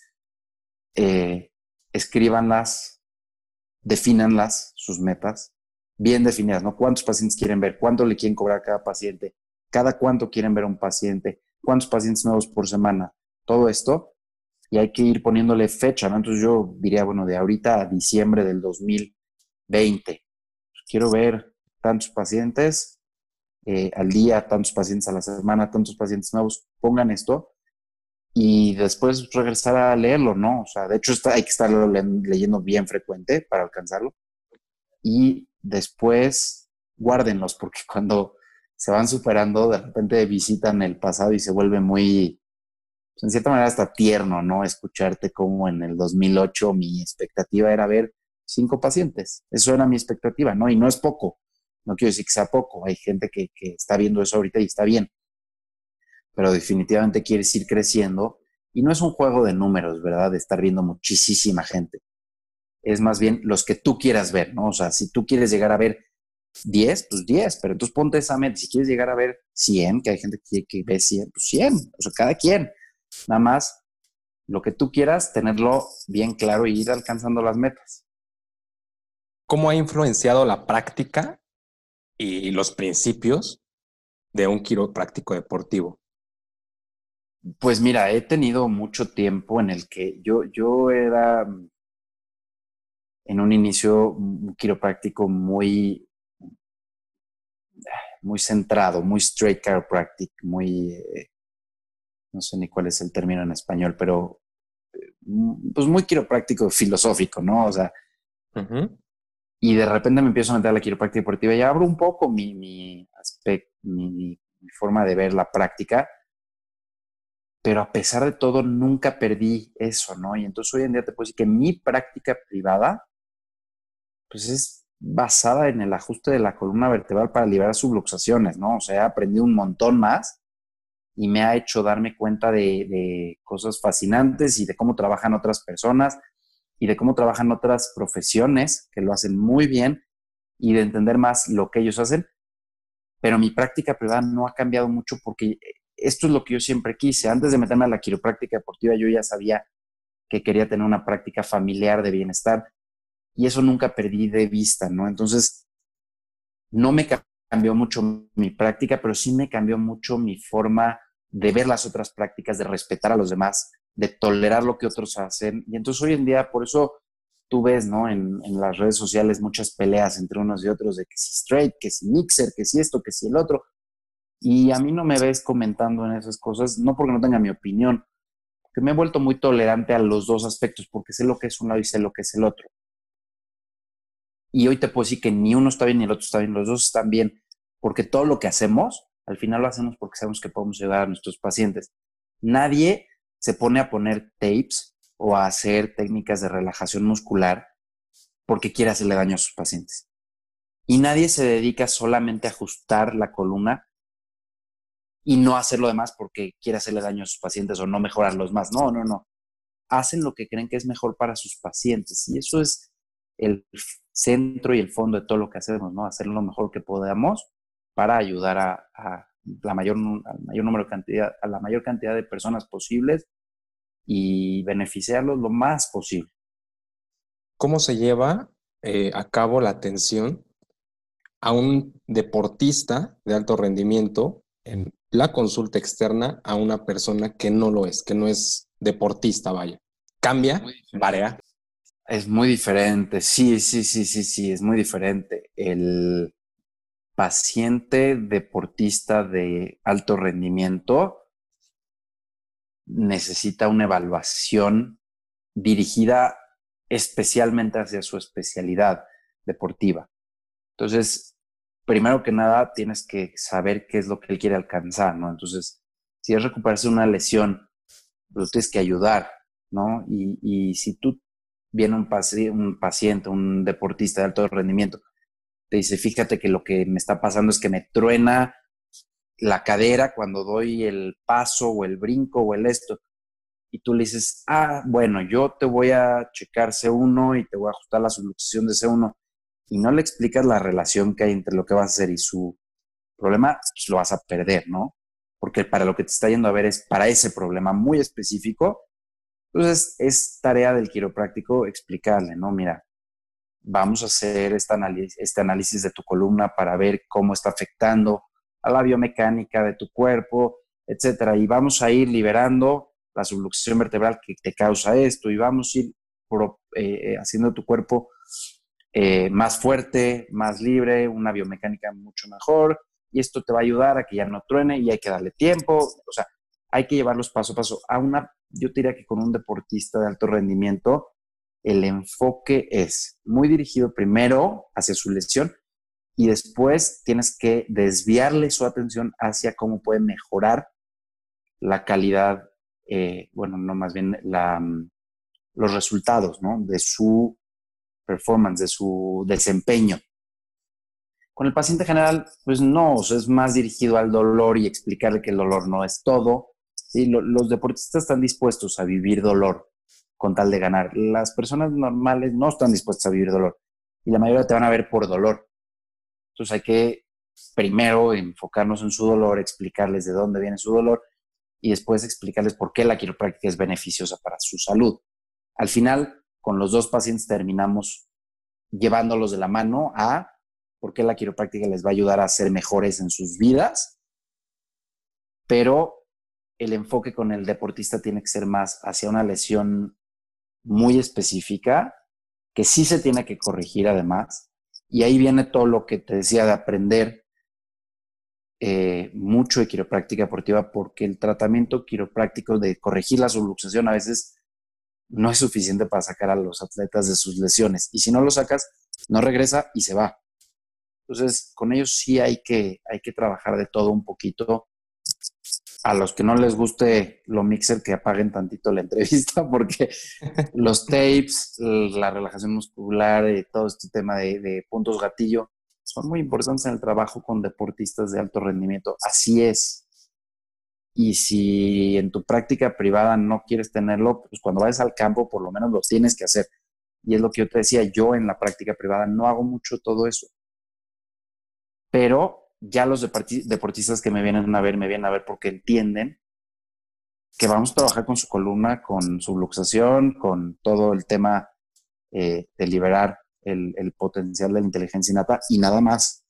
Speaker 2: eh, escríbanlas, defínanlas, sus metas, bien definidas, ¿no? ¿Cuántos pacientes quieren ver? ¿Cuánto le quieren cobrar a cada paciente? ¿Cada cuánto quieren ver a un paciente? ¿Cuántos pacientes nuevos por semana? Todo esto. Y hay que ir poniéndole fecha, ¿no? Entonces yo diría, bueno, de ahorita a diciembre del 2020, quiero ver tantos pacientes eh, al día, tantos pacientes a la semana, tantos pacientes nuevos, pongan esto y después regresar a leerlo, ¿no? O sea, de hecho está, hay que estarlo leyendo bien frecuente para alcanzarlo. Y después guárdenlos, porque cuando se van superando, de repente visitan el pasado y se vuelve muy, pues, en cierta manera hasta tierno, ¿no? Escucharte como en el 2008 mi expectativa era ver cinco pacientes. Eso era mi expectativa, ¿no? Y no es poco. No quiero decir que sea poco. Hay gente que, que está viendo eso ahorita y está bien pero definitivamente quieres ir creciendo y no es un juego de números, ¿verdad? De estar viendo muchísima gente. Es más bien los que tú quieras ver, ¿no? O sea, si tú quieres llegar a ver 10, pues 10, pero entonces ponte esa meta. Si quieres llegar a ver 100, que hay gente que, que ve 100, pues 100, o sea, cada quien. Nada más lo que tú quieras, tenerlo bien claro y ir alcanzando las metas.
Speaker 3: ¿Cómo ha influenciado la práctica y los principios de un quiropráctico deportivo?
Speaker 2: Pues mira, he tenido mucho tiempo en el que yo, yo era en un inicio un quiropráctico muy, muy centrado, muy straight chiropractic, muy, eh, no sé ni cuál es el término en español, pero mm, pues muy quiropráctico filosófico, ¿no? O sea, y de repente me empiezo a meter a la quiropráctica deportiva y abro un poco mi, mi aspecto, mi forma de ver la práctica pero a pesar de todo nunca perdí eso, ¿no? Y entonces hoy en día te puedo decir que mi práctica privada, pues es basada en el ajuste de la columna vertebral para liberar subluxaciones, ¿no? O sea, he aprendido un montón más y me ha hecho darme cuenta de, de cosas fascinantes y de cómo trabajan otras personas y de cómo trabajan otras profesiones que lo hacen muy bien y de entender más lo que ellos hacen. Pero mi práctica privada no ha cambiado mucho porque esto es lo que yo siempre quise. Antes de meterme a la quiropráctica deportiva, yo ya sabía que quería tener una práctica familiar de bienestar y eso nunca perdí de vista, ¿no? Entonces, no me cambió mucho mi práctica, pero sí me cambió mucho mi forma de ver las otras prácticas, de respetar a los demás, de tolerar lo que otros hacen. Y entonces hoy en día, por eso tú ves, ¿no? En, en las redes sociales muchas peleas entre unos y otros de que si straight, que si mixer, que si esto, que si el otro. Y a mí no me ves comentando en esas cosas, no porque no tenga mi opinión, porque me he vuelto muy tolerante a los dos aspectos, porque sé lo que es un lado y sé lo que es el otro. Y hoy te puedo decir que ni uno está bien ni el otro está bien, los dos están bien, porque todo lo que hacemos, al final lo hacemos porque sabemos que podemos ayudar a nuestros pacientes. Nadie se pone a poner tapes o a hacer técnicas de relajación muscular porque quiere hacerle daño a sus pacientes. Y nadie se dedica solamente a ajustar la columna y no hacer lo demás porque quiere hacerle daño a sus pacientes o no mejorarlos más. No, no, no. Hacen lo que creen que es mejor para sus pacientes y eso es el centro y el fondo de todo lo que hacemos, ¿no? Hacer lo mejor que podamos para ayudar a, la mayor, mayor número de cantidad, a la mayor cantidad de personas posibles y beneficiarlos lo más posible.
Speaker 3: ¿Cómo se lleva eh, a cabo la atención a un deportista de alto rendimiento en la consulta externa a una persona que no lo es, que no es deportista, vaya. Cambia, varía.
Speaker 2: Es muy diferente, sí, sí, sí, sí, sí, es muy diferente. El paciente deportista de alto rendimiento necesita una evaluación dirigida especialmente hacia su especialidad deportiva. Entonces, primero que nada tienes que saber qué es lo que él quiere alcanzar, ¿no? Entonces, si es recuperarse una lesión, lo tienes que ayudar, ¿no? Y, si tú viene un, un paciente, un deportista de alto rendimiento, te dice, fíjate que lo que me está pasando es que me truena la cadera cuando doy el paso o el brinco o el esto. Y tú le dices, ah, bueno, yo te voy a checar C1 y te voy a ajustar la subluxación de C1 y no le explicas la relación que hay entre lo que vas a hacer y su problema, pues lo vas a perder, ¿no? Porque para lo que te está yendo a ver es para ese problema muy específico. Entonces, es tarea del quiropráctico explicarle, ¿no? Mira, vamos a hacer este análisis, este análisis de tu columna para ver cómo está afectando a la biomecánica de tu cuerpo, etcétera. Y vamos a ir liberando la subluxación vertebral que te causa esto y vamos a ir eh, eh, haciendo tu cuerpo eh, más fuerte, más libre, una biomecánica mucho mejor y esto te va a ayudar a que ya no truene y hay que darle tiempo, o sea, hay que llevarlos paso a paso. A una, yo diría que con un deportista de alto rendimiento, el enfoque es muy dirigido primero hacia su lesión y después tienes que desviarle su atención hacia cómo puede mejorar la calidad, eh, bueno, no más bien la, mm, los resultados ¿no? de su performance, de su desempeño. Con el paciente general, pues no, es más dirigido al dolor y explicarle que el dolor no es todo. ¿sí? los deportistas están dispuestos a vivir dolor con tal de ganar. Las personas normales no están dispuestas a vivir dolor y la mayoría te van a ver por dolor. Entonces hay que primero enfocarnos en su dolor, explicarles de dónde viene su dolor y después explicarles por qué la quiropráctica es beneficiosa para su salud. Al final, con los dos pacientes terminamos llevándolos de la mano a porque la quiropráctica les va a ayudar a ser mejores en sus vidas, pero el enfoque con el deportista tiene que ser más hacia una lesión muy específica, que sí se tiene que corregir además, y ahí viene todo lo que te decía de aprender eh, mucho de quiropráctica deportiva, porque el tratamiento quiropráctico de corregir la subluxación a veces no es suficiente para sacar a los atletas de sus lesiones, y si no lo sacas, no regresa y se va. Entonces, con ellos sí hay que, hay que trabajar de todo un poquito. A los que no les guste lo mixer, que apaguen tantito la entrevista, porque los tapes, la relajación muscular, y todo este tema de, de puntos gatillo, son muy importantes en el trabajo con deportistas de alto rendimiento. Así es. Y si en tu práctica privada no quieres tenerlo, pues cuando vayas al campo por lo menos lo tienes que hacer. Y es lo que yo te decía, yo en la práctica privada no hago mucho todo eso pero ya los deportistas que me vienen a ver, me vienen a ver porque entienden que vamos a trabajar con su columna, con su luxación, con todo el tema eh, de liberar el, potencial de la inteligencia innata y nada más.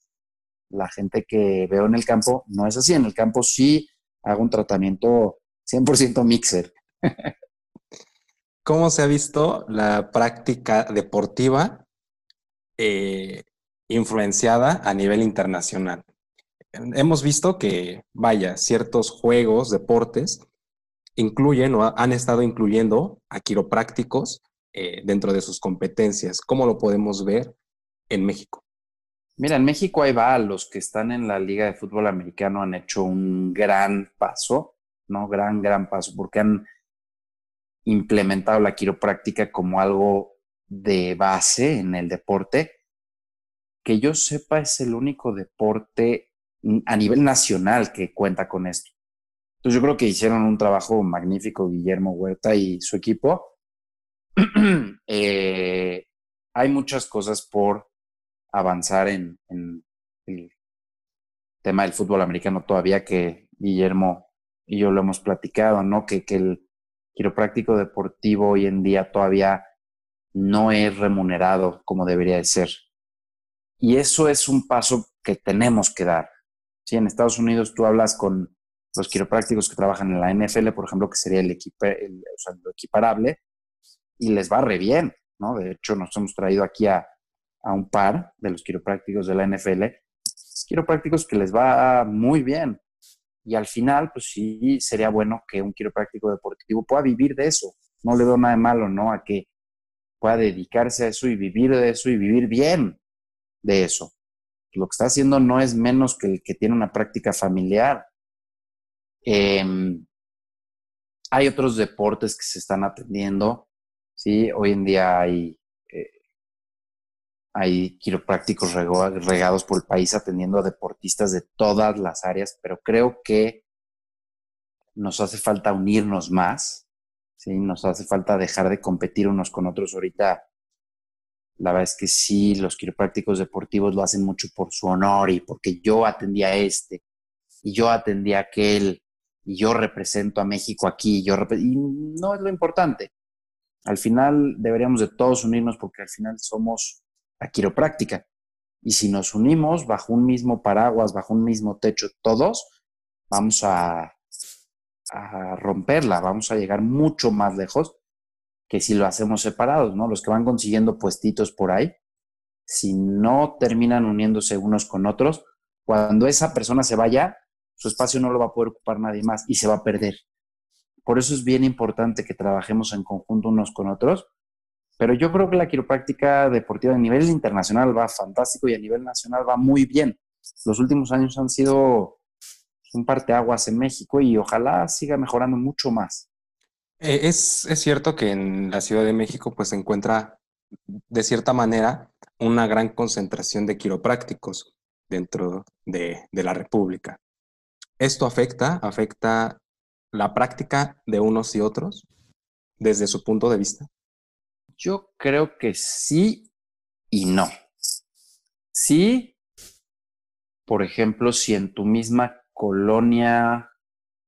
Speaker 2: La gente que veo en el campo no es así. En el campo sí hago un tratamiento 100% mixer.
Speaker 3: ¿Cómo se ha visto la práctica deportiva eh, influenciada a nivel internacional. Hemos visto que, vaya, ciertos juegos, deportes, incluyen o han estado incluyendo a quiroprácticos eh, dentro de sus competencias. ¿Cómo lo podemos ver en México?
Speaker 2: Mira, en México ahí va, los que están en la Liga de Fútbol Americano han hecho un gran paso, ¿no? Gran, gran paso, porque han implementado la quiropráctica como algo de base en el deporte que yo sepa es el único deporte a nivel nacional que cuenta con esto. Entonces yo creo que hicieron un trabajo magnífico Guillermo Huerta y su equipo. Eh, hay muchas cosas por avanzar en, el tema del fútbol americano todavía que Guillermo y yo lo hemos platicado, ¿no? Que, que el quiropráctico deportivo hoy en día todavía no es remunerado como debería de ser. Y eso es un paso que tenemos que dar. Si en Estados Unidos tú hablas con los quiroprácticos que trabajan en la NFL, por ejemplo, que sería el, lo equiparable, y les va re bien, ¿no? De hecho, nos hemos traído aquí a, a un par de los quiroprácticos de la NFL, quiroprácticos que les va muy bien. Y al final, pues sí, sería bueno que un quiropráctico deportivo pueda vivir de eso. No le veo nada de malo, ¿no? A que pueda dedicarse a eso y vivir de eso y vivir bien de eso. Lo que está haciendo no es menos que el que tiene una práctica familiar. Em, hay otros deportes que se están atendiendo, ¿sí? Hoy en día hay, hay quiroprácticos regados por el país atendiendo a deportistas de todas las áreas, pero creo que nos hace falta unirnos más, ¿sí? Nos hace falta dejar de competir unos con otros. Ahorita la verdad es que sí, los quiroprácticos deportivos lo hacen mucho por su honor y porque yo atendí a este y yo atendí a aquel y yo represento a México aquí y yo y no es lo importante. Al final deberíamos de todos unirnos porque al final somos la quiropráctica. Y si nos unimos bajo un mismo paraguas, bajo un mismo techo, todos, vamos a, a romperla, vamos a llegar mucho más lejos que si lo hacemos separados, ¿no? Los que van consiguiendo puestitos por ahí, si no terminan uniéndose unos con otros, cuando esa persona se vaya, su espacio no lo va a poder ocupar nadie más y se va a perder. Por eso es bien importante que trabajemos en conjunto unos con otros pero yo creo que la quiropráctica deportiva a nivel internacional va fantástico y a nivel nacional va muy bien. Los últimos años han sido un parteaguas en México y ojalá siga mejorando mucho más.
Speaker 3: Eh, es, es, cierto que en la Ciudad de México pues se encuentra de cierta manera una gran concentración de quiroprácticos dentro de, de la República. ¿Esto afecta, afecta la práctica de unos y otros desde su punto de vista?
Speaker 2: Yo creo que sí y no. Sí, por ejemplo, si en tu misma colonia,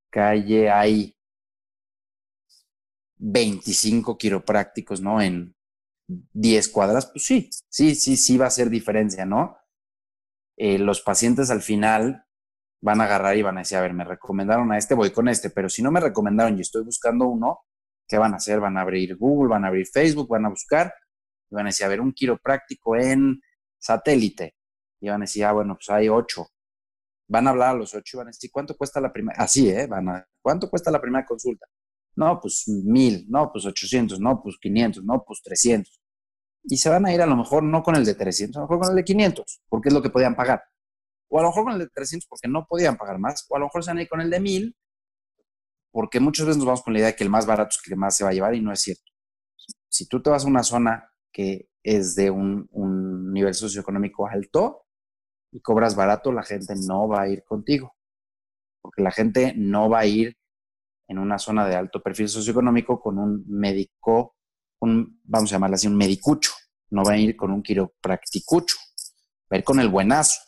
Speaker 2: calle hay 25 quiroprácticos, ¿no? En 10 cuadras, pues sí, sí, sí, sí va a hacer diferencia, ¿no? Eh, los pacientes al final van a agarrar y van a decir, a ver, me recomendaron a este, voy con este, pero si no me recomendaron y estoy buscando uno, ¿qué van a hacer? Van a abrir Google, van a abrir Facebook, van a buscar y van a decir, a ver, un quiropráctico en satélite. Y van a decir, ah, bueno, pues hay ocho. Van a hablar a los ocho y van a decir, ¿cuánto cuesta la primera? Así, ¿eh? Van a, ¿cuánto cuesta la primera consulta? No, pues mil, no, pues ochocientos, no, pues quinientos, no, pues trescientos. Y se van a ir a lo mejor no con el de 300, a lo mejor con el de 500, porque es lo que podían pagar. O a lo mejor con el de 300 porque no podían pagar más. O a lo mejor se van a ir con el de 1000 porque muchas veces nos vamos con la idea de que el más barato es el que más se va a llevar y no es cierto. Si tú te vas a una zona que es de un, nivel socioeconómico alto y cobras barato, la gente no va a ir contigo, porque la gente no va a ir en una zona de alto perfil socioeconómico con un médico, un, vamos a llamarlo así, un medicucho, no va a ir con un quiropracticucho, va a ir con el buenazo.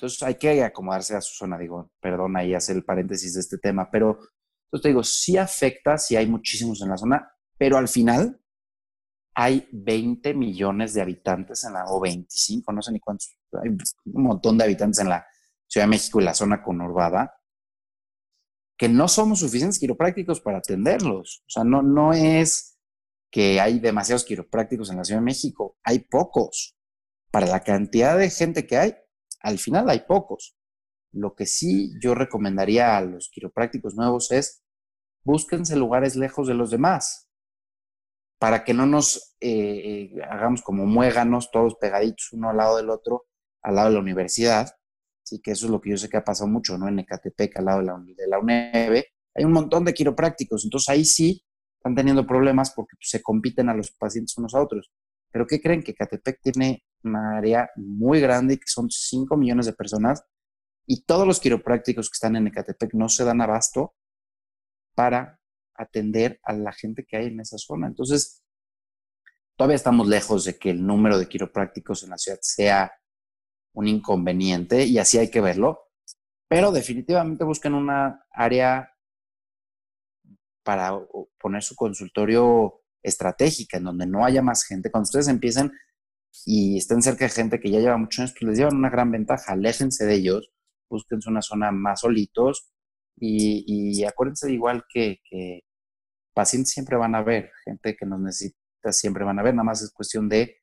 Speaker 2: Entonces hay que acomodarse a su zona, digo, perdón ahí hacer el paréntesis de este tema, pero entonces te digo, sí afecta, sí hay muchísimos en la zona, pero al final hay 20 millones de habitantes en la, o 25, no sé ni cuántos, hay un montón de habitantes en la Ciudad de México y la zona conurbada, que no somos suficientes quiroprácticos para atenderlos. O sea, no, no es que hay demasiados quiroprácticos en la Ciudad de México, hay pocos. Para la cantidad de gente que hay, al final hay pocos. Lo que sí yo recomendaría a los quiroprácticos nuevos es búsquense lugares lejos de los demás para que no nos eh, eh, hagamos como muéganos todos pegaditos uno al lado del otro, al lado de la universidad. Así que eso es lo que yo sé que ha pasado mucho, ¿no? En Ecatepec, al lado de la, de hay un montón de quiroprácticos, entonces ahí sí están teniendo problemas porque se compiten a los pacientes unos a otros. Pero ¿qué creen? Que Ecatepec tiene una área muy grande, que son 5 millones de personas, y todos los quiroprácticos que están en Ecatepec no se dan abasto para atender a la gente que hay en esa zona. Entonces, todavía estamos lejos de que el número de quiroprácticos en la ciudad sea un inconveniente, y así hay que verlo, pero definitivamente buscan una área para poner su consultorio estratégica, en donde no haya más gente. Cuando ustedes empiecen y estén cerca de gente que ya lleva muchos años, pues les llevan una gran ventaja. Aléjense de ellos, búsquense una zona más solitos y, acuérdense de igual que, que, pacientes siempre van a ver, gente que nos necesita siempre van a ver, nada más es cuestión de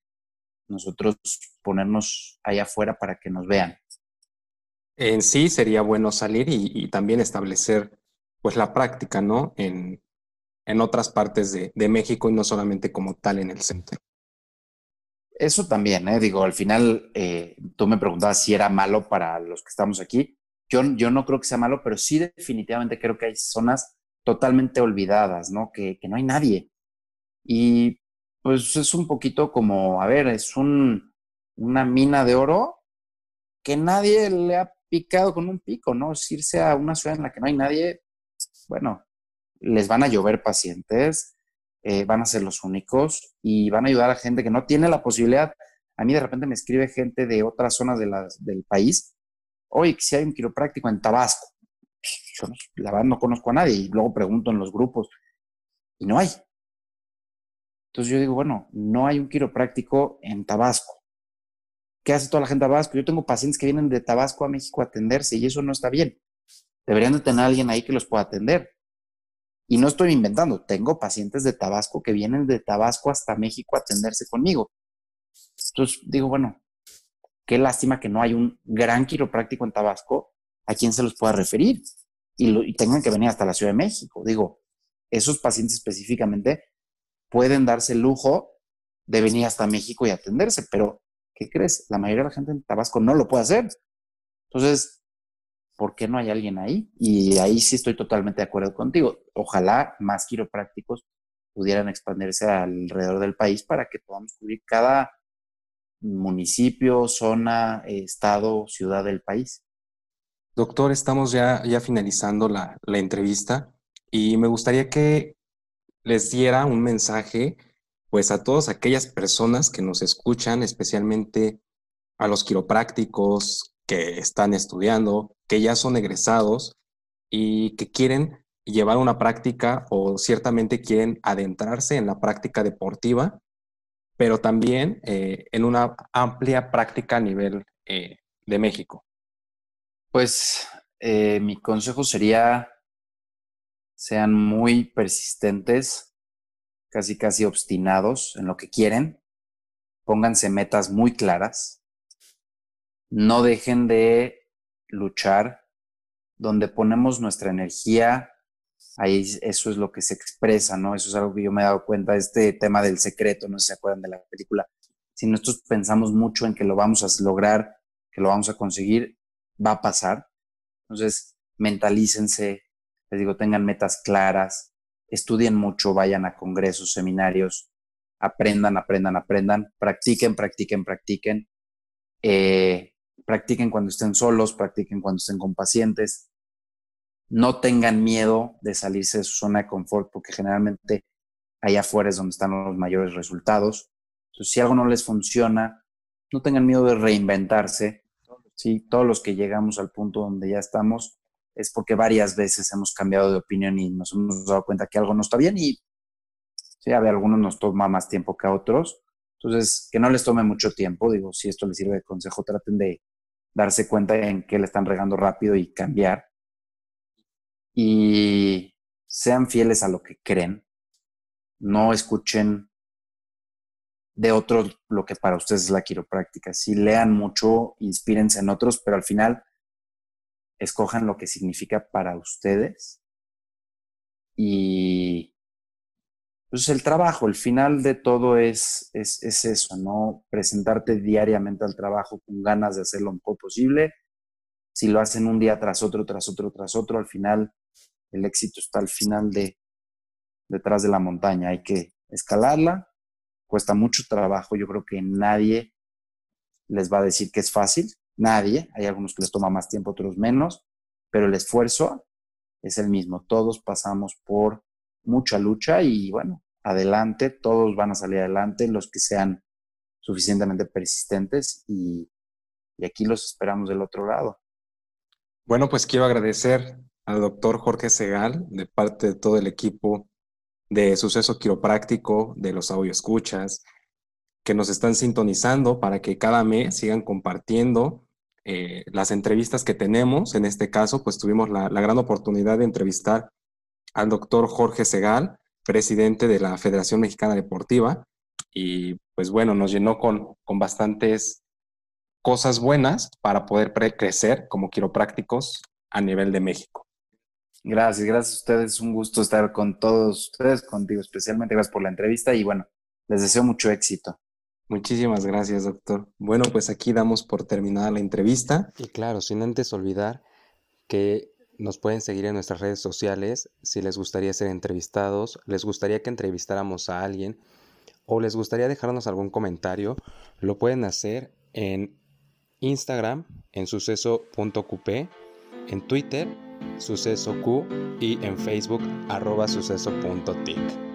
Speaker 2: nosotros ponernos allá afuera para que nos vean.
Speaker 3: En sí sería bueno salir y, también establecer pues la práctica, ¿no? En, en otras partes de, de México y no solamente como tal en el centro.
Speaker 2: Eso también, ¿eh? digo, al final eh, tú me preguntabas si era malo para los que estamos aquí. Yo, yo no creo que sea malo, pero sí definitivamente creo que hay zonas totalmente olvidadas, ¿no? Que, que no hay nadie. Y pues es un poquito como, a ver, es un, una mina de oro que nadie le ha picado con un pico, ¿no? Es irse a una ciudad en la que no hay nadie, bueno, les van a llover pacientes, eh, van a ser los únicos y van a ayudar a gente que no tiene la posibilidad. A mí de repente me escribe gente de otras zonas de del país, oye, si hay un quiropráctico en Tabasco. Yo la verdad no conozco a nadie y luego pregunto en los grupos y no hay. Entonces yo digo, bueno, no hay un quiropráctico en Tabasco. ¿Qué hace toda la gente de Tabasco? Yo tengo pacientes que vienen de Tabasco a México a atenderse y eso no está bien. Deberían de tener alguien ahí que los pueda atender. Y no estoy inventando, tengo pacientes de Tabasco que vienen de Tabasco hasta México a atenderse conmigo. Entonces digo, bueno, qué lástima que no hay un gran quiropráctico en Tabasco a quien se los pueda referir y, tengan que venir hasta la Ciudad de México. Digo, esos pacientes específicamente pueden darse el lujo de venir hasta México y atenderse, pero ¿qué crees? La mayoría de la gente en Tabasco no lo puede hacer. Entonces, ¿por qué no hay alguien ahí? Y ahí sí estoy totalmente de acuerdo contigo. Ojalá más quiroprácticos pudieran expandirse alrededor del país para que podamos cubrir cada municipio, zona, estado, ciudad del país.
Speaker 3: Doctor, estamos ya, ya finalizando la, la entrevista y me gustaría que les diera un mensaje pues a todas aquellas personas que nos escuchan, especialmente a los quiroprácticos que están estudiando, que ya son egresados y que quieren llevar una práctica o ciertamente quieren adentrarse en la práctica deportiva, pero también eh, en una amplia práctica a nivel eh, de México.
Speaker 2: Pues eh, mi consejo sería, sean muy persistentes, casi casi obstinados en lo que quieren, pónganse metas muy claras, no dejen de luchar, donde ponemos nuestra energía, ahí eso es lo que se expresa, ¿no? Eso es algo que yo me he dado cuenta, este tema del secreto, no sé si se acuerdan de la película. Si nosotros pensamos mucho en que lo vamos a lograr, que lo vamos a conseguir, va a pasar. Entonces, mentalícense, les digo, tengan metas claras, estudien mucho, vayan a congresos, seminarios, aprendan, aprendan, aprendan, practiquen, practiquen, practiquen. Eh, practiquen cuando estén solos, practiquen cuando estén con pacientes. No tengan miedo de salirse de su zona de confort porque generalmente allá afuera es donde están los mayores resultados. Entonces, si algo no les funciona, no tengan miedo de reinventarse. ¿sí? Todos los que llegamos al punto donde ya estamos es porque varias veces hemos cambiado de opinión y nos hemos dado cuenta que algo no está bien y sí, a ver, algunos nos toma más tiempo que a otros. Entonces, que no les tome mucho tiempo. Digo, si esto les sirve de consejo, traten de darse cuenta en qué le están regando rápido y cambiar. Y sean fieles a lo que creen. No escuchen de otros lo que para ustedes es la quiropráctica. Si lean mucho, inspírense en otros, pero al final escojan lo que significa para ustedes. Y pues el trabajo, el final de todo es, es, es, eso, ¿no? Presentarte diariamente al trabajo con ganas de hacer lo mejor posible. Si lo hacen un día tras otro, tras otro, tras otro, al final el éxito está al final de detrás de la montaña. Hay que escalarla. Cuesta mucho trabajo. Yo creo que nadie les va a decir que es fácil. Nadie. Hay algunos que les toma más tiempo, otros menos. Pero el esfuerzo es el mismo. Todos pasamos por mucha lucha y bueno, adelante, todos van a salir adelante, los que sean suficientemente persistentes y, aquí los esperamos del otro lado.
Speaker 3: Bueno, pues quiero agradecer al doctor Jorge Segal de parte de todo el equipo de Suceso Quiropráctico, de los audio escuchas, que nos están sintonizando para que cada mes sigan compartiendo eh, las entrevistas que tenemos. En este caso, pues tuvimos la, la gran oportunidad de entrevistar al doctor Jorge Segal, presidente de la Federación Mexicana Deportiva, y pues bueno, nos llenó con, con bastantes cosas buenas para poder crecer como quiroprácticos a nivel de México.
Speaker 2: Gracias, gracias a ustedes. Un gusto estar con todos ustedes, contigo especialmente. Gracias por la entrevista y bueno, les deseo mucho éxito.
Speaker 3: Muchísimas gracias, doctor. Bueno, pues aquí damos por terminada la entrevista. Y claro, sin antes olvidar que nos pueden seguir en nuestras redes sociales si les gustaría ser entrevistados, les gustaría que entrevistáramos a alguien o les gustaría dejarnos algún comentario, lo pueden hacer en Instagram en suceso.qp, en Twitter sucesoq y en Facebook arroba suceso.tic.